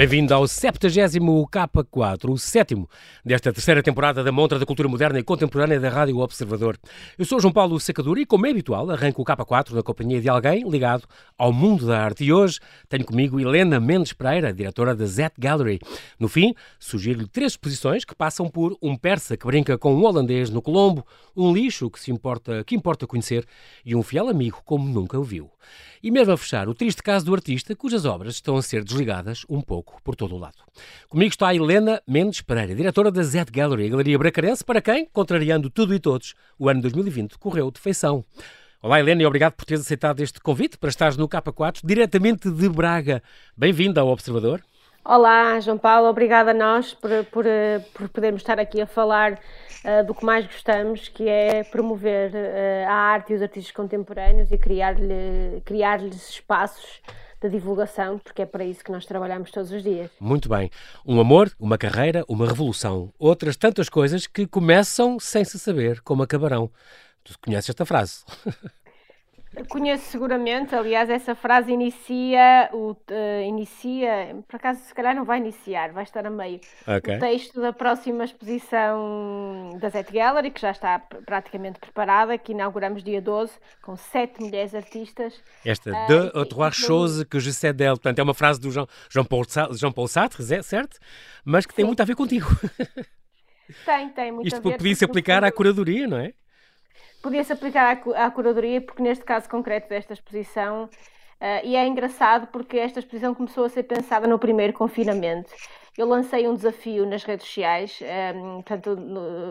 Bem-vindo ao 70 K4, o sétimo desta terceira temporada da Montra da Cultura Moderna e Contemporânea da Rádio Observador. Eu sou João Paulo Sacadura e, como é habitual, arranco o K4 na companhia de alguém ligado ao mundo da arte. E hoje tenho comigo Helena Mendes Pereira, diretora da Z Gallery. No fim, sugiro-lhe três exposições que passam por um persa que brinca com um holandês no Colombo, um lixo que, se importa, que importa conhecer e um fiel amigo como nunca o viu. E mesmo a fechar, o triste caso do artista cujas obras estão a ser desligadas um pouco por todo o lado. Comigo está a Helena Mendes Pereira, diretora da Z Gallery, a galeria bracarense, para quem, contrariando tudo e todos, o ano 2020 correu de feição. Olá Helena e obrigado por teres aceitado este convite para estares no K4, diretamente de Braga. Bem-vinda ao Observador. Olá, João Paulo, obrigada a nós por, por, por podermos estar aqui a falar uh, do que mais gostamos, que é promover uh, a arte e os artistas contemporâneos e criar-lhes criar espaços de divulgação, porque é para isso que nós trabalhamos todos os dias. Muito bem. Um amor, uma carreira, uma revolução. Outras tantas coisas que começam sem se saber como acabarão. Tu conheces esta frase? Conheço seguramente, aliás, essa frase inicia, o, uh, inicia, por acaso se calhar não vai iniciar, vai estar a meio. Okay. O texto da próxima exposição da Zet Gallery, que já está praticamente preparada, que inauguramos dia 12, com sete mulheres artistas. Esta, uh, de autres choses que je sais d'elle, portanto é uma frase do Jean, Jean, Paul, Jean Paul Sartre, certo? Mas que tem Sim. muito a ver contigo. Tem, tem muito Isto a ver. Isto podia-se aplicar à curadoria, não é? Podia-se aplicar à, à curadoria, porque neste caso concreto desta exposição, uh, e é engraçado porque esta exposição começou a ser pensada no primeiro confinamento. Eu lancei um desafio nas redes sociais, um, ehm, portanto, no,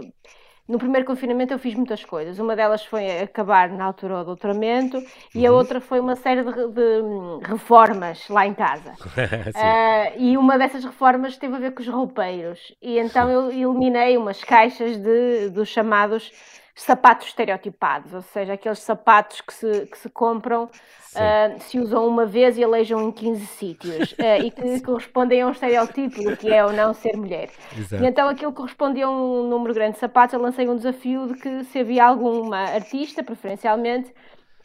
no, primeiro confinamento eu fiz muitas coisas. Uma delas foi acabar na altura do doutoramento uhum. e a uhum. outra foi uma série de, de hum, reformas lá em casa. uh, e uma dessas reformas teve a ver com os roupeiros. E então eu eliminei umas caixas de, dos chamados sapatos estereotipados, ou seja, aqueles sapatos que se, que se compram, uh, se usam uma vez e alejam em 15 sítios uh, e que correspondem a um estereotipo do que é ou não ser mulher. Exato. E então aquilo correspondia a um número grande de sapatos, eu lancei um desafio de que se havia alguma artista, preferencialmente,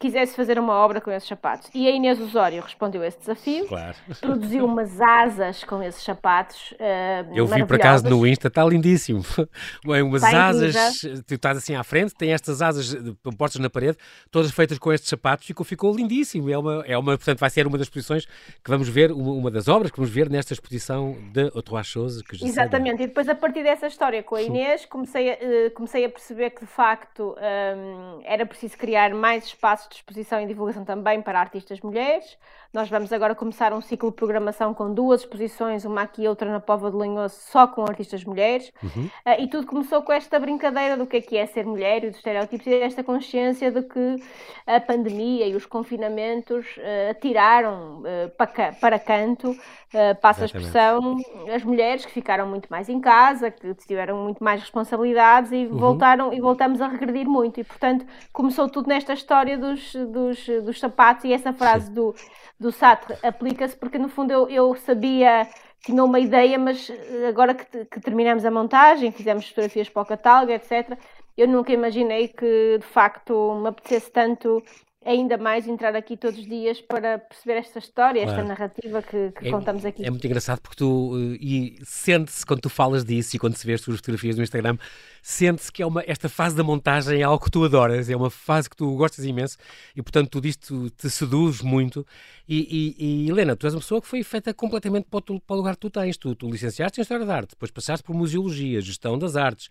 quisesse fazer uma obra com esses sapatos. E a Inês Osório respondeu a esse desafio, claro. produziu umas asas com esses sapatos. Uh, Eu vi por acaso no Insta, está lindíssimo. umas está asas, tu estás assim à frente, tem estas asas postas na parede, todas feitas com estes sapatos, ficou, ficou lindíssimo. É uma, é uma, portanto, vai ser uma das exposições que vamos ver, uma, uma das obras que vamos ver nesta exposição de Choses. Que Exatamente, e depois a partir dessa história com a Inês, comecei a, uh, comecei a perceber que de facto um, era preciso criar mais espaços de exposição e divulgação também para artistas mulheres. Nós vamos agora começar um ciclo de programação com duas exposições, uma aqui e outra na Pova de Lanhoso, só com artistas mulheres. Uhum. Uh, e tudo começou com esta brincadeira do que é que é ser mulher e dos estereótipos e esta consciência de que a pandemia e os confinamentos uh, atiraram uh, para, para canto, passa a expressão, as mulheres que ficaram muito mais em casa, que tiveram muito mais responsabilidades e uhum. voltaram e voltamos a regredir muito. E portanto começou tudo nesta história dos, dos, dos sapatos e essa frase do do Sartre aplica-se porque no fundo eu, eu sabia, tinha uma ideia, mas agora que, que terminamos a montagem, fizemos fotografias para o catálogo, etc., eu nunca imaginei que de facto me apetecesse tanto ainda mais entrar aqui todos os dias para perceber esta história, claro. esta narrativa que, que é, contamos aqui. É muito engraçado porque tu, eh, e sente-se quando tu falas disso e quando se vê as tuas fotografias no Instagram, sente-se que é uma, esta fase da montagem é algo que tu adoras, é uma fase que tu gostas imenso e, portanto, tudo isto te seduz muito. E, e, e, Helena, tu és uma pessoa que foi feita completamente para o, para o lugar que tu tens. Tu, tu licenciaste em História da Arte, depois passaste por Museologia, Gestão das Artes,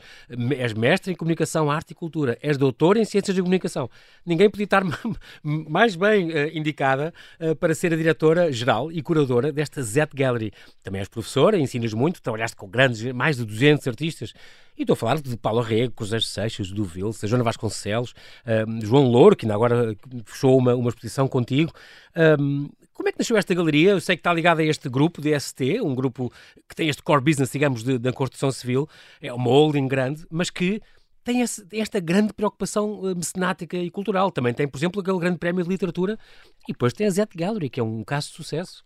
és mestre em Comunicação, Arte e Cultura, és doutor em Ciências de Comunicação. Ninguém podia estar mais bem uh, indicada uh, para ser a diretora geral e curadora desta Z Gallery. Também és professora, ensinas muito, trabalhaste com grandes, mais de 200 artistas. E estou a falar de Paulo Rego, José Seixas, do Vilsa, Joana Vasconcelos, um, João Louro, que ainda agora fechou uma, uma exposição contigo. Um, como é que nasceu esta galeria? Eu sei que está ligada a este grupo de ST, um grupo que tem este core business, digamos, da construção civil, é uma holding grande, mas que tem esta grande preocupação eh, mecenática e cultural. Também tem, por exemplo, aquele grande prémio de literatura e depois tem a Zet Gallery, que é um caso de sucesso.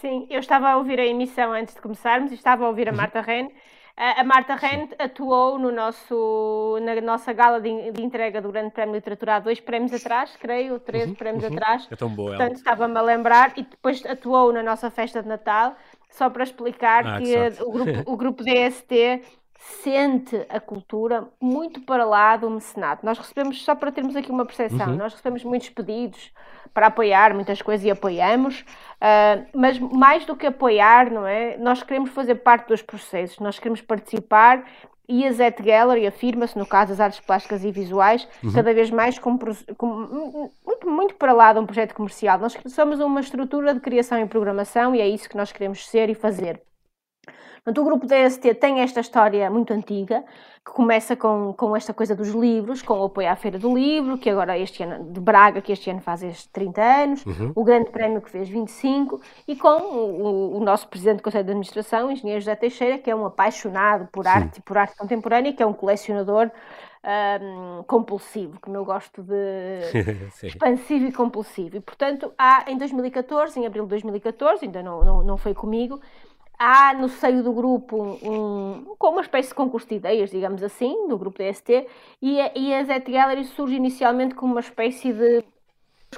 Sim, eu estava a ouvir a emissão antes de começarmos e estava a ouvir a uhum. Marta Ren a Marta Rent atuou no nosso, na nossa gala de, de, entrega do Grande Prémio de Literatura há dois prémios atrás, creio, três uhum, prémios uhum. atrás. É tão boa Portanto, estava-me a lembrar. E depois atuou na nossa festa de Natal. só para explicar ah, que, que o, grupo, o grupo DST sente a cultura muito para lá do mecenato. Nós recebemos, só para termos aqui uma percepção, uhum. nós recebemos muitos pedidos para apoiar muitas coisas e apoiamos, uh, mas mais do que apoiar, não é? Nós queremos fazer parte dos processos, nós queremos participar e a Zet Gallery afirma-se, no caso das artes plásticas e visuais, uhum. cada vez mais como, como, muito, muito para lá de um projeto comercial. Nós somos uma estrutura de criação e programação e é isso que nós queremos ser e fazer. Portanto, o grupo DST tem esta história muito antiga, que começa com, com esta coisa dos livros, com o apoio à Feira do Livro, que agora este ano, de Braga, que este ano faz estes 30 anos, uhum. o Grande Prémio que fez 25, e com o, o, nosso Presidente do Conselho de Administração, o Engenheiro José Teixeira, que é um apaixonado por arte e por arte contemporânea, que é um colecionador um, compulsivo, como eu gosto de expansivo e compulsivo. E, portanto, há em 2014, em abril de 2014, ainda não, não, não foi comigo, há no seio do grupo um, com uma espécie de concurso de ideias, digamos assim, do grupo DST, e a, e a Zet Gallery surge inicialmente como uma espécie de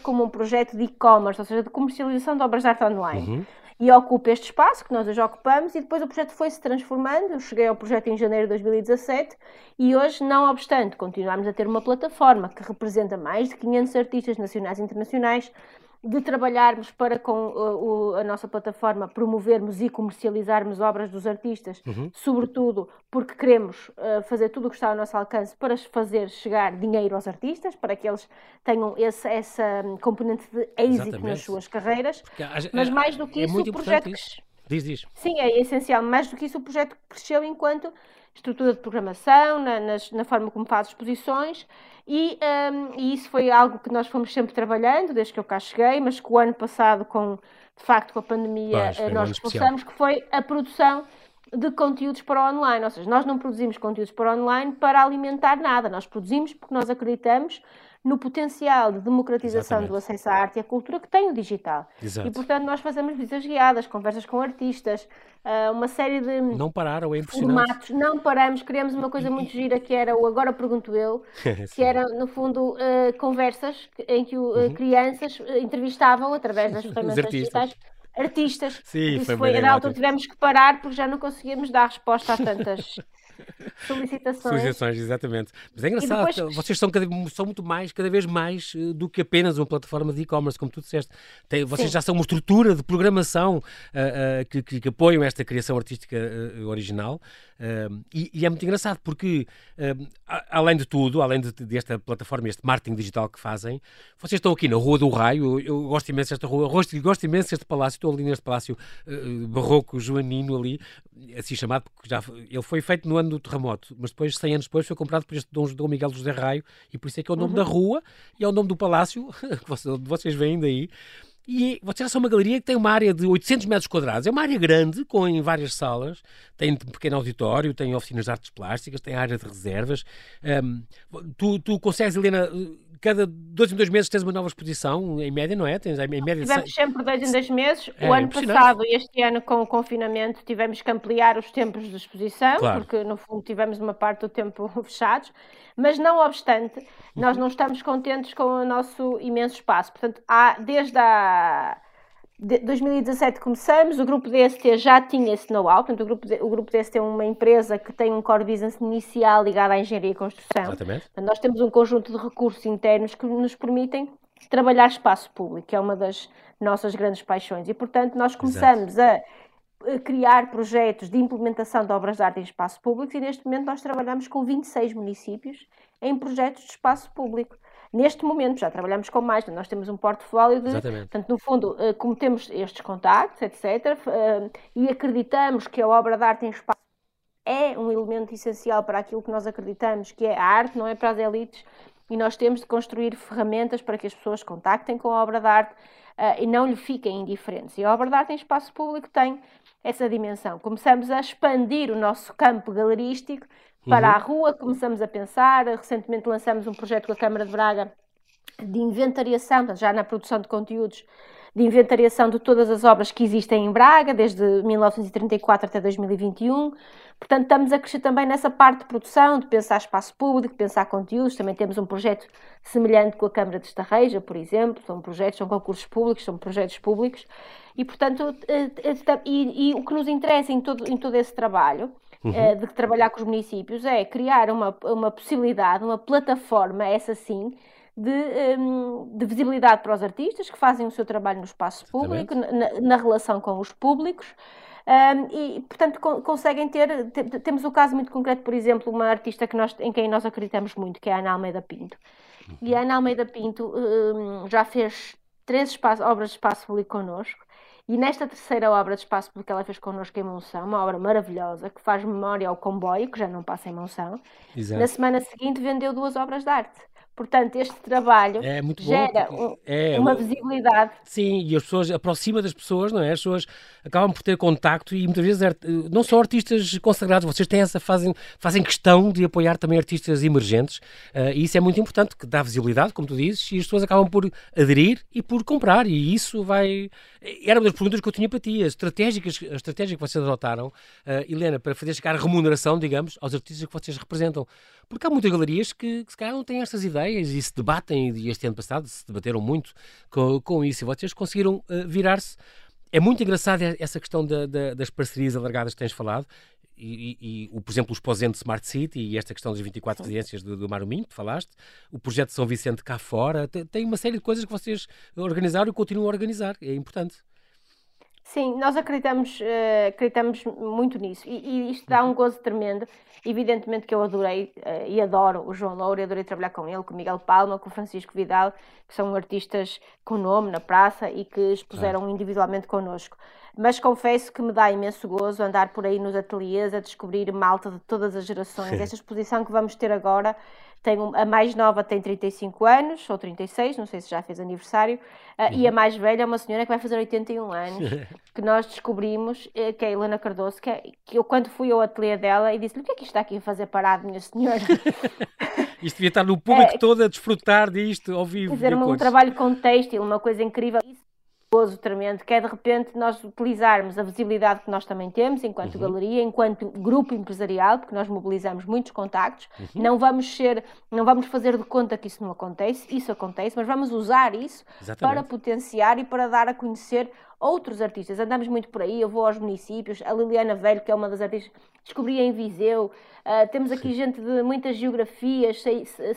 como um projeto de e-commerce, ou seja, de comercialização de obras de arte online. Uhum. E ocupa este espaço que nós hoje ocupamos, e depois o projeto foi se transformando. Eu cheguei ao projeto em janeiro de 2017 e hoje, não obstante, continuamos a ter uma plataforma que representa mais de 500 artistas nacionais e internacionais de trabalharmos para com uh, o, a nossa plataforma promovermos e comercializarmos obras dos artistas, uhum. sobretudo porque queremos uh, fazer tudo o que está ao nosso alcance para fazer chegar dinheiro aos artistas, para que eles tenham esse, essa componente de êxito Exatamente. nas suas carreiras. Porque, Mas mais do que é isso, o projeto. Isso. Diz, diz. Sim, é essencial. Mais do que isso, o projeto cresceu enquanto estrutura de programação, na, nas, na forma como faz exposições, e, um, e, isso foi algo que nós fomos sempre trabalhando, desde que eu cá cheguei, mas que o ano passado, com, de facto, com a pandemia, Pois, nós expulsamos, que foi a produção de conteúdos para online. Ou seja, nós não produzimos conteúdos para online para alimentar nada, nós produzimos porque nós acreditamos no potencial de democratização Exatamente. do acesso à arte e à cultura que tem o digital. Exato. E, portanto, nós fazemos visitas guiadas, conversas com artistas, ah, uma série de não pararam, é formatos. Não paramos, criamos uma coisa muito gira que era o Agora Pergunto Eu, que era, no fundo, uh, conversas em que uh, uhum. crianças entrevistavam através das ferramentas digitais artistas. Sim, Isso foi, foi na altura tivemos que parar porque já não conseguíamos dar resposta a tantas solicitações. Solicitações, exatamente. Mas é engraçado, depois... vocês são, cada, são muito mais, cada vez mais, eh, do que apenas uma plataforma de e-commerce, como tu disseste. Tem, vocês Sim. já são uma estrutura de programação uh, uh, que, que, que, apoiam esta criação artística uh, original. E, e, é muito engraçado porque, além de tudo, além de, desta plataforma, este marketing digital que fazem, vocês estão aqui na Rua do Raio. Eu, eu gosto imenso desta rua, gosto, gosto imenso deste palácio. Estou ali neste palácio barroco joanino ali, assim chamado, porque já ele foi feito no ano do terremoto, mas depois, 100 anos depois, foi comprado por este Dom, Dom Miguel José Raio, e por isso é que é o nome uhum. da rua e é o nome do palácio, que vocês veem daí. E vocês são uma galeria que tem uma área de 800 metros quadrados. É uma área grande, com em várias salas. Tem um pequeno auditório, tem oficinas de artes plásticas, tem área de reservas. Um, tu, tu consegues, Helena, cada dois em dois meses tens uma nova exposição, em média, não é? Tens, em média, tivemos sempre dois em dois meses. É, o ano passado e este ano, com o confinamento, tivemos que ampliar os tempos de exposição, claro. porque no fundo tivemos uma parte do tempo fechados. Mas não obstante, nós não estamos contentes com o nosso imenso espaço. Portanto, há, desde a 2017 começamos, o grupo DST já tinha esse know-how, portanto o grupo, o grupo DST é uma empresa que tem um core business inicial ligado à engenharia e construção. Exatamente. Portanto, nós temos um conjunto de recursos internos que nos permitem trabalhar espaço público, que é uma das nossas grandes paixões. E, portanto, nós começamos Exato. a criar projetos de implementação de obras de arte em espaço público e neste momento nós trabalhamos com 26 municípios em projetos de espaço público. Neste momento já trabalhamos com mais, nós temos um portfólio de. Exatamente. Portanto, no fundo, eh, como temos estes contactos, etc., eh, e acreditamos que a obra de arte em espaço é um elemento essencial para aquilo que nós acreditamos, que é a arte, não é para as elites, e nós temos de construir ferramentas para que as pessoas contactem com a obra de arte uh, e não lhe fiquem indiferentes. E a obra de arte em espaço público tem essa dimensão. Começamos a expandir o nosso campo galerístico para uhum. a rua, começamos a pensar. Recentemente lançamos um projeto com a Câmara de Braga de inventariação, já na produção de conteúdos, de inventariação de todas as obras que existem em Braga, desde 1934 até 2021. Portanto, estamos a crescer também nessa parte de produção, de pensar espaço público, de pensar conteúdos. Também temos um projeto semelhante com a Câmara de Estarreja, por exemplo. São projetos, são concursos públicos, são projetos públicos. E, portanto, eh, eh, e, e o que nos interessa em todo, em todo esse trabalho uhum. Eh, de trabalhar com os municípios é criar uma, uma possibilidade, uma plataforma, essa sim, de, um, de, visibilidade para os artistas que fazem o seu trabalho no espaço público, na, na, relação com os públicos. Um, e, portanto, conseguem ter. Temos o caso muito concreto, por exemplo, uma artista que nós, em quem nós acreditamos muito, que é a Ana Almeida Pinto. Uhum. E a Ana Almeida Pinto um, já fez três espaço, obras de espaço público connosco. E nesta terceira obra de espaço público que ela fez connosco em Monção, uma obra maravilhosa que faz memória ao comboio, que já não passa em Monção, Exato. na semana seguinte vendeu duas obras de arte. Portanto, este trabalho é gera um, é, uma visibilidade. Sim, e as pessoas aproxima das pessoas, não é? As pessoas acabam por ter contacto e muitas vezes não são artistas consagrados, vocês têm essa fazem fazem questão de apoiar também artistas emergentes uh, e isso é muito importante, que dá visibilidade, como tu dizes, e as pessoas acabam por aderir e por comprar e isso vai era uma das perguntas que eu tinha para ti, as estratégicas, a estratégia que vocês adotaram, uh, Helena, para fazer chegar remuneração, digamos, aos artistas que vocês representam. Porque há muitas galerias que, que se calhar não têm estas ideias e se debatem, e este ano passado se debateram muito com, com isso, e vocês conseguiram uh, virar-se. É muito engraçada essa questão da, da, das parcerias alargadas que tens falado, e, e, e, por exemplo, os Posente Smart City e esta questão das 24 residências do, do Maruminho, que falaste, o projeto de São Vicente cá fora, tem, tem, uma série de coisas que vocês organizaram e continuam a organizar, é importante. Sim, nós acreditamos, uh, acreditamos muito nisso e, e, isto dá um uhum. gozo tremendo. Evidentemente que eu adorei uh, e adoro o João Louro, adorei trabalhar com ele, com o Miguel Palma, com o Francisco Vidal, que são artistas com nome na praça e que expuseram individualmente connosco. Mas confesso que me dá imenso gozo andar por aí nos ateliês a descobrir malta de todas as gerações. Esta exposição que vamos ter agora tem um, a mais nova tem 35 anos, ou 36, não sei se já fez aniversário, uh, uhum. e a uhum. mais velha é uma senhora que vai fazer 81 anos, que nós descobrimos, uh, que é a Helena Cardoso, que, é, que eu quando fui ao ateliê dela e disse-lhe, o que é que isto está aqui a fazer parado, minha senhora? isto devia estar no público é, todo a desfrutar disto ao vivo. Um, um trabalho com têxtil, uma coisa incrível. Isso gozo tremendo, que é de repente nós utilizarmos a visibilidade que nós também temos enquanto uhum. galeria, enquanto grupo empresarial, porque nós mobilizamos muitos contactos, uhum. não vamos ser, não vamos fazer de conta que isso não acontece, isso acontece, mas vamos usar isso Exatamente. para potenciar e para dar a conhecer outros artistas. Andamos muito por aí, eu vou aos municípios, a Liliana Velho, que é uma das artistas, descobri em Viseu, uh, temos aqui Sim. gente de muitas geografias, sa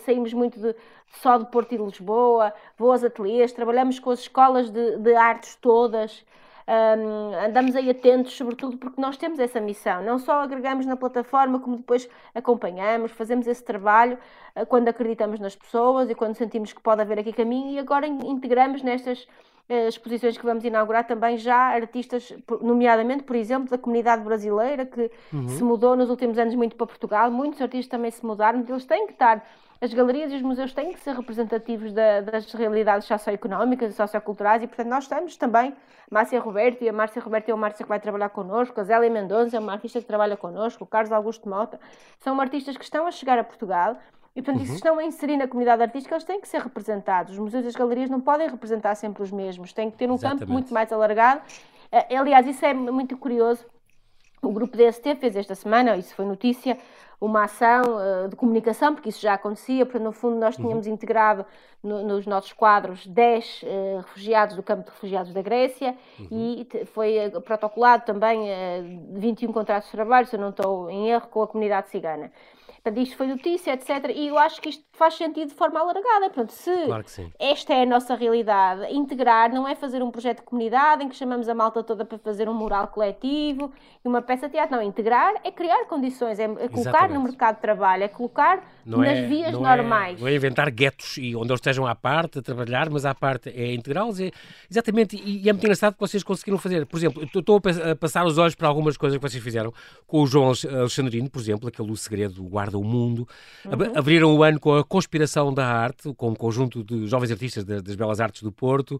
saímos muito de, só de Porto e de Lisboa, vou aos ateliês, trabalhamos com as escolas de, de artes todas, um, andamos aí atentos, sobretudo porque nós temos essa missão. Não só agregamos na plataforma, como depois acompanhamos, fazemos esse trabalho uh, quando acreditamos nas pessoas e quando sentimos que pode haver aqui caminho. E agora integramos nestas exposições que vamos inaugurar também já artistas, nomeadamente, por exemplo, da comunidade brasileira que uhum. se mudou nos últimos anos muito para Portugal. Muitos artistas também se mudaram, eles têm que estar as galerias e os museus têm que ser representativos da, das realidades socioeconómicas e socioculturais e, portanto, nós estamos também, Márcia Roberto e a Márcia Roberto é uma artista que vai trabalhar connosco, a Zélia Mendonça é uma artista que trabalha connosco, o Carlos Augusto Mota, são artistas que estão a chegar a Portugal e, portanto, uhum. se estão a inserir na comunidade artística, eles têm que ser representados. Os museus e as galerias não podem representar sempre os mesmos, têm que ter um Exatamente. campo muito mais alargado. Eh, aliás, isso é muito curioso. O grupo DST fez esta semana, isso foi notícia, uma ação uh, de comunicação, porque isso já acontecia, porque no fundo nós tínhamos uhum. integrado no, nos nossos quadros 10 uh, eh, refugiados do campo de refugiados da Grécia uhum. e foi uh, protocolado também uh, 21 contratos de trabalho, se eu não estou em erro, com a comunidade cigana. Portanto, isto foi notícia, etc. E eu acho que isto faz sentido de forma alargada. Portanto, se claro esta é a nossa realidade, integrar não é fazer um projeto de comunidade em que chamamos a malta toda para fazer um mural coletivo e uma peça de teatro. Não, integrar é criar condições, é, colocar Exatamente. no mercado de trabalho, é colocar não nas é, vias não é- normais. É, não é inventar guetos e onde eles estejam à parte a trabalhar, mas à parte é integrá-los. É, exatamente, e, e, é muito engraçado que vocês conseguiram fazer. Por exemplo, estou a passar os olhos para algumas coisas que vocês fizeram com o João Alexandrino, por exemplo, aquele O Segredo Guarda o Mundo. Uhum. Abriram o ano com a Conspiração da Arte, com um conjunto de jovens artistas das Belas Artes do Porto.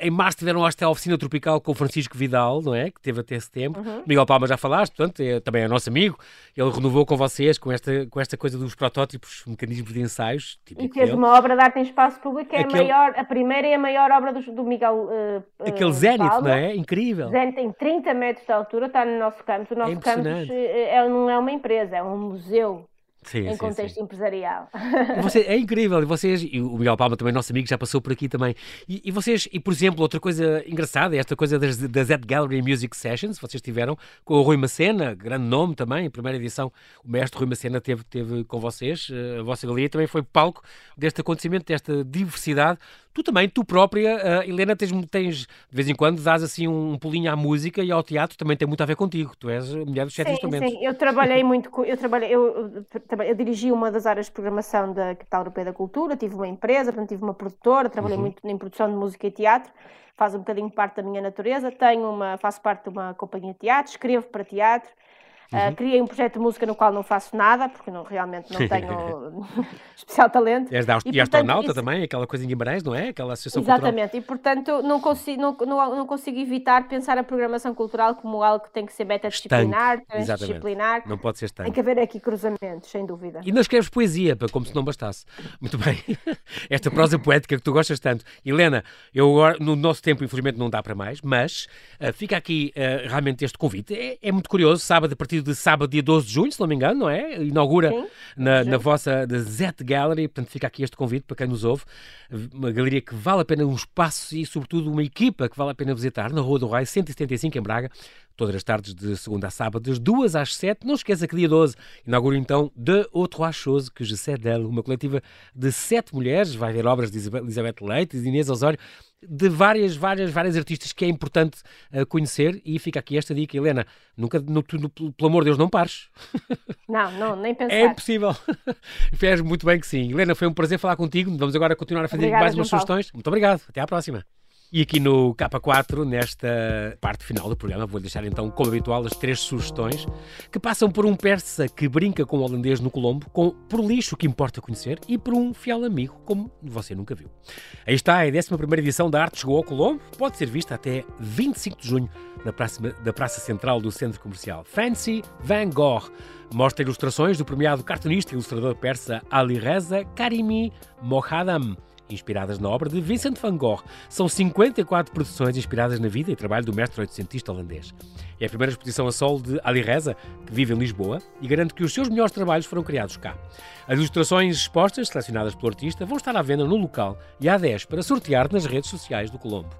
em março tiveram esta oficina tropical com o Francisco Vidal, não é? Que teve até setembro. Uhum. Miguel Palma já falaste, portanto, é, também é nosso amigo. Ele renovou com vocês com esta, com esta coisa dos protótipos, mecanismos de ensaios. E fez dele. uma obra de arte em espaço público, que é Aquele- a, maior, a primeira e a maior obra do, do Miguel uh, Aquele Palma. não é? Incrível. Zénite tem 30 metros de altura, está no nosso campus. O nosso campus impressionante. eh, é, não é uma empresa, é um museu Sim, em contexto sim. empresarial. Você- é incrível, e vocês, e o Miguel Palma também, nosso amigo, já passou por aqui também. E, e vocês, e por exemplo, outra coisa engraçada é esta coisa das, das Ed Gallery Music Sessions, vocês tiveram com o Rui Macena, grande nome também, primeira edição, o mestre Rui Macena teve, teve com vocês, eh, a vossa galeria também foi palco deste acontecimento, desta diversidade. Tu também, tu própria, eh, Helena, tens, tens, de vez em quando, dás assim um pulinho à música e ao teatro, também tem muito a ver contigo, tu és a mulher dos sete Sim, instrumentos. sim, eu trabalhei muito, co- eu trabalhei, eu, eu, eu dirigi uma das áreas de programação da Capital Europeia da Cultura, tive uma empresa, portanto tive uma produtora, trabalhei Uhum. muito em produção de música e teatro, faz um bocadinho parte da minha natureza, tenho uma, faço parte de uma companhia de teatro, escrevo para teatro, ah, Uhum. criei um projeto de música no qual não faço nada, porque não, realmente não tenho especial talento. És da E, e astronauta isso- também, aquela coisa em Guimarães, não é? Aquela associação cultural. Exatamente, e portanto não consigo, não, não, não consigo evitar pensar a programação cultural como algo que tem que ser metadisciplinar, transdisciplinar. Não pode ser Tem estanque. que haver aqui cruzamentos, sem dúvida. E não escreves poesia, como se não bastasse. Muito bem. Esta prosa poética que tu gostas tanto. Helena, eu agora, no nosso tempo, infelizmente, não dá para mais, mas ah, fica aqui ah, realmente este convite. É, é muito curioso, sábado, a partir de sábado, dia 12 de junho, se não me engano, não é? Inaugura Sim, na, na vossa Zet Gallery, portanto fica aqui este convite para quem nos ouve. Uma galeria que vale a pena um espaço e, sobretudo, uma equipa que vale a pena visitar na Rua do Raio, 175 em Braga, todas as tardes de segunda a sábado, das 2 às 7. Não esqueça que dia 12 inaugura então De Outro Chose, que sais d'elle, uma coletiva de sete mulheres, vai ver obras de Elizabeth Leite, de Inês Osório, de várias, várias, várias artistas que é importante eh, conhecer e fica aqui esta dica, Helena, nunca, no, no- pelo amor de Deus, não pares. Não, não, nem pensar. É impossível. Fez muito bem que sim. Helena, foi um prazer falar contigo. Vamos agora continuar a fazer Obrigada, mais umas Paulo. sugestões. Muito obrigado. Até à próxima. E aqui no K4, nesta parte final do programa, vou deixar então, como habitual, as três sugestões que passam por um persa que brinca com o holandês no Colombo, com, por lixo que importa conhecer e por um fiel amigo, como você nunca viu. Aí está, a 11 edição da Arte chegou ao Colombo, pode ser vista até 25 de junho na praça, da Praça Central do Centro Comercial. Fancy Van Gogh mostra ilustrações do premiado cartunista e ilustrador persa Ali Reza Karimi Mohadam, inspiradas na obra de Vincent van Gogh. São 54 produções inspiradas na vida e trabalho do mestre oitocentista holandês. É a primeira exposição a solo de Ali Reza, que vive em Lisboa, e garante que os seus melhores trabalhos foram criados cá. As ilustrações expostas, selecionadas pelo artista, vão estar à venda no local e há 10 para sortear nas redes sociais do Colombo.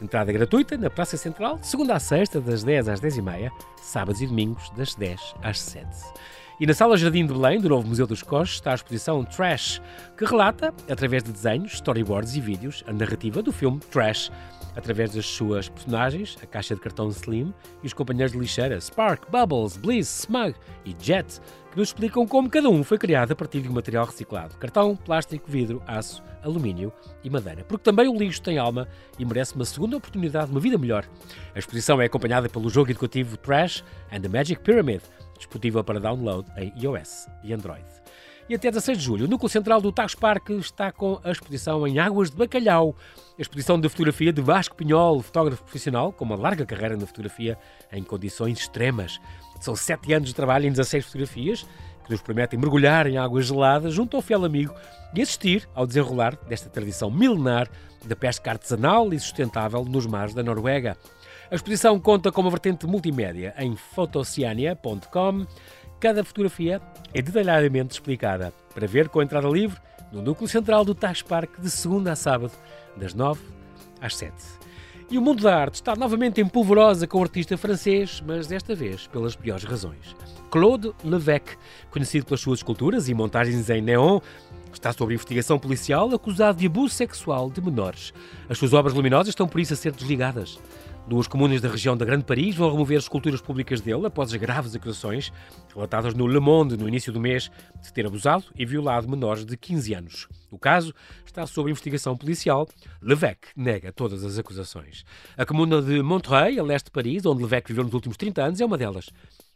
Entrada gratuita na Praça Central, segunda a sexta, das 10 às 10 e meia, sábados e domingos, das 10 às 7. E na Sala Jardim de Belém, do novo Museu dos Coches, está a exposição Trash, que relata, através de desenhos, storyboards e vídeos, a narrativa do filme Trash, através das suas personagens, a caixa de cartão Slim e os companheiros de lixeira Spark, Bubbles, Bliss, Smug e Jet, que nos explicam como cada um foi criado a partir de um material reciclado: cartão, plástico, vidro, aço, alumínio e madeira. Porque também o lixo tem alma e merece uma segunda oportunidade, uma vida melhor. A exposição é acompanhada pelo jogo educativo Trash and the Magic Pyramid, disponível para download em iOS e Android. E até 16 de julho, o núcleo central do Taos Parque está com a exposição em Águas de Bacalhau. A exposição de fotografia de Vasco Pinhol, fotógrafo profissional com uma larga carreira na fotografia em condições extremas. São 7 anos de trabalho em 16 fotografias que nos permitem mergulhar em águas geladas junto ao fiel amigo e assistir ao desenrolar desta tradição milenar da pesca artesanal e sustentável nos mares da Noruega. A exposição conta com uma vertente multimédia em fotociania.com. Cada fotografia é detalhadamente explicada para ver com a entrada livre no núcleo central do Tax Park de segunda a sábado, das 9 às 7. E o mundo da arte está novamente em polvorosa com o artista francês, mas desta vez pelas piores razões. Claude Levesque, conhecido pelas suas esculturas e montagens em neon, está sob investigação policial acusado de abuso sexual de menores. As suas obras luminosas estão por isso a ser desligadas. Duas comunas da região da Grande Paris vão remover as esculturas públicas dele após as graves acusações relatadas no Le Monde no início do mês de ter abusado e violado menores de 15 anos. O caso está sob investigação policial. Levesque nega todas as acusações. A comuna de Montreuil, a leste de Paris, onde Levesque viveu nos últimos 30 anos, é uma delas.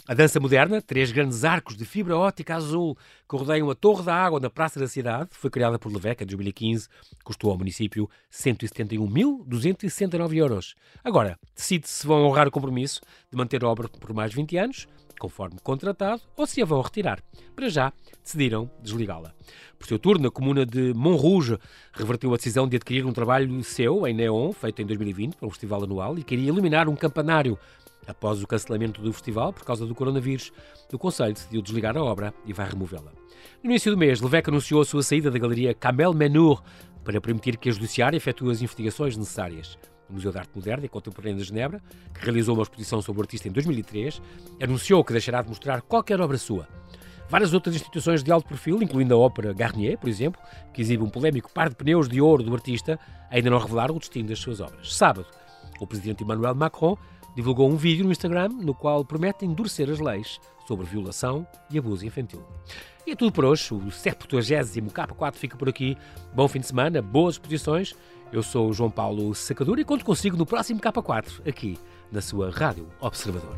A dança moderna, três grandes arcos de fibra ótica azul que rodeiam a Torre da Água na Praça da Cidade, foi criada por Leveca em 2015, custou ao município 171.269 euros. Agora, decide se vão honrar o compromisso de manter a obra por mais 20 anos, conforme contratado, ou se a vão retirar. Para já, decidiram desligá-la. Por seu turno, a comuna de Montrouge reverteu a decisão de adquirir um trabalho seu, em neon, feito em 2020, para o festival anual, e queria eliminar um campanário Após o cancelamento do festival por causa do coronavírus, o Conselho decidiu desligar a obra e vai removê-la. No início do mês, Levesque anunciou a sua saída da galeria Camel Menur para permitir que a Judiciária efetue as investigações necessárias. O Museu de Arte Moderna e Contemporânea de Genebra, que realizou uma exposição sobre o artista em 2003, anunciou que deixará de mostrar qualquer obra sua. Várias outras instituições de alto perfil, incluindo a ópera Garnier, por exemplo, que exibe um polémico par de pneus de ouro do artista, ainda não revelaram o destino das suas obras. Sábado, o presidente Emmanuel Macron divulgou um vídeo no Instagram no qual promete endurecer as leis sobre violação e abuso infantil. E é tudo por hoje. O 70 K4 fica por aqui. Bom fim de semana, boas exposições. Eu sou o João Paulo Sacadura e conto consigo no próximo K4, aqui na sua Rádio Observador.